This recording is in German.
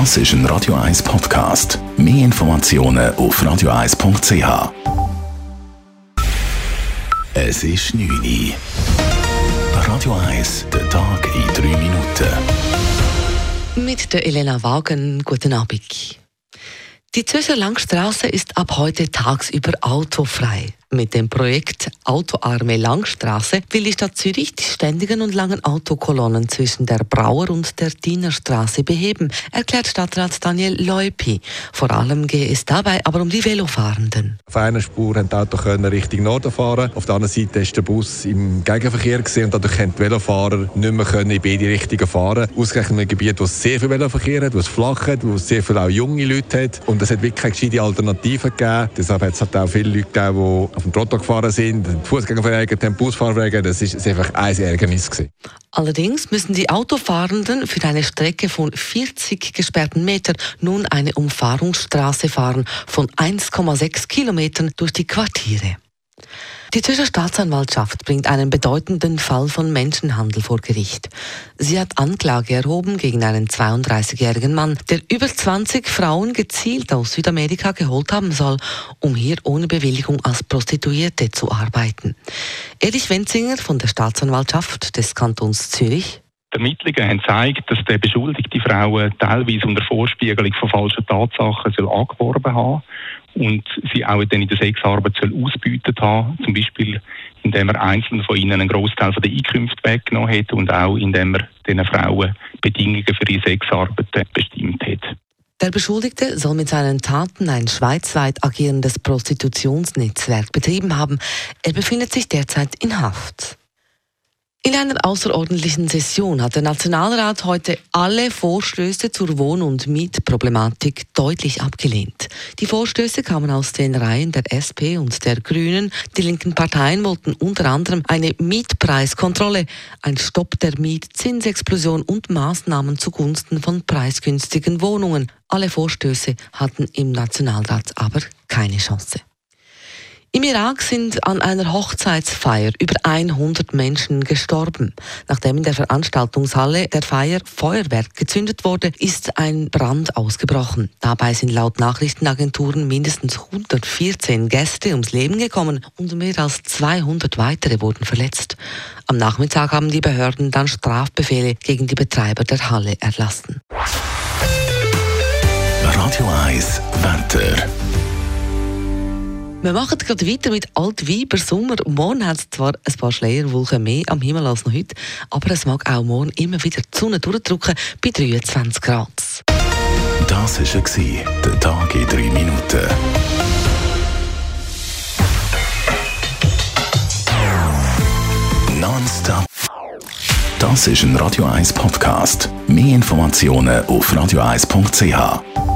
Das ist ein Radio 1 Podcast. Mehr Informationen auf radio1.ch. Es ist 9 Uhr. Radio 1, der Tag in 3 Minuten. Mit der Elena Wagen, guten Abend. Die Zürcher Langstraße ist ab heute tagsüber autofrei. Mit dem Projekt Autoarme Langstraße will die Stadt Zürich die ständigen und langen Autokolonnen zwischen der Brauer und der Dienerstraße beheben, erklärt Stadtrat Daniel Leupi. Vor allem gehe es dabei aber um die Velofahrenden. Auf einer Spur haben die Autos Richtung Norden fahren. Auf der anderen Seite ist der Bus im Gegenverkehr und dadurch können die Velofahrer nicht mehr in beide Richtungen fahren. Ausgerechnet in einem Gebiet, wo es sehr viel Veloverkehr hat, wo es flach hat, wo es sehr viele junge Leute hat. Und es hat wirklich keine gescheite Alternative gegeben. Deshalb hat es halt auch viele Leute gegeben, die auf dem Trottoir gefahren sind, Fußgänger verärgert haben, Busfahrer verärgert, das ist einfach ein Ärgernis gewesen. Allerdings müssen die Autofahrenden für eine Strecke von 40 gesperrten Metern nun eine Umfahrungsstraße fahren von 1,6 Kilometern durch die Quartiere. Die Zürcher Staatsanwaltschaft bringt einen bedeutenden Fall von Menschenhandel vor Gericht. Sie hat Anklage erhoben gegen einen 32-jährigen Mann, der über 20 Frauen gezielt aus Südamerika geholt haben soll, um hier ohne Bewilligung als Prostituierte zu arbeiten. Erich Wenzinger von der Staatsanwaltschaft des Kantons Zürich. Die Ermittlungen haben gezeigt, dass der beschuldigte Frauen teilweise unter Vorspiegelung von falschen Tatsachen angeworben haben und sie auch dann in der Sexarbeit soll ausbeutet haben, zum Beispiel indem er einzelnen von ihnen einen Großteil der Einkünfte weggenommen hat und auch indem er diesen Frauen Bedingungen für ihre Sexarbeit bestimmt hat. Der Beschuldigte soll mit seinen Taten ein schweizweit agierendes Prostitutionsnetzwerk betrieben haben. Er befindet sich derzeit in Haft. In einer außerordentlichen Session hat der Nationalrat heute alle Vorstöße zur Wohn- und Mietproblematik deutlich abgelehnt. Die Vorstöße kamen aus den Reihen der SP und der Grünen. Die linken Parteien wollten unter anderem eine Mietpreiskontrolle, ein Stopp der Mietzinsexplosion und Maßnahmen zugunsten von preisgünstigen Wohnungen. Alle Vorstöße hatten im Nationalrat aber keine Chance. Im Irak sind an einer Hochzeitsfeier über 100 Menschen gestorben. Nachdem in der Veranstaltungshalle der Feier Feuerwerk gezündet wurde, ist ein Brand ausgebrochen. Dabei sind laut Nachrichtenagenturen mindestens 114 Gäste ums Leben gekommen und mehr als 200 weitere wurden verletzt. Am Nachmittag haben die Behörden dann Strafbefehle gegen die Betreiber der Halle erlassen. Radio 1 Wetter. Wir machen gerade weiter mit Altweiber Sommer. Morgen hat es zwar ein paar Schleierwolken mehr am Himmel als noch heute, aber es mag auch morgen immer wieder die Sonne durchdrücken bei 23 Grad. Das war der Tag in drei Minuten. Nonstop. Das ist ein Radio 1 Podcast. Mehr Informationen auf radio1.ch.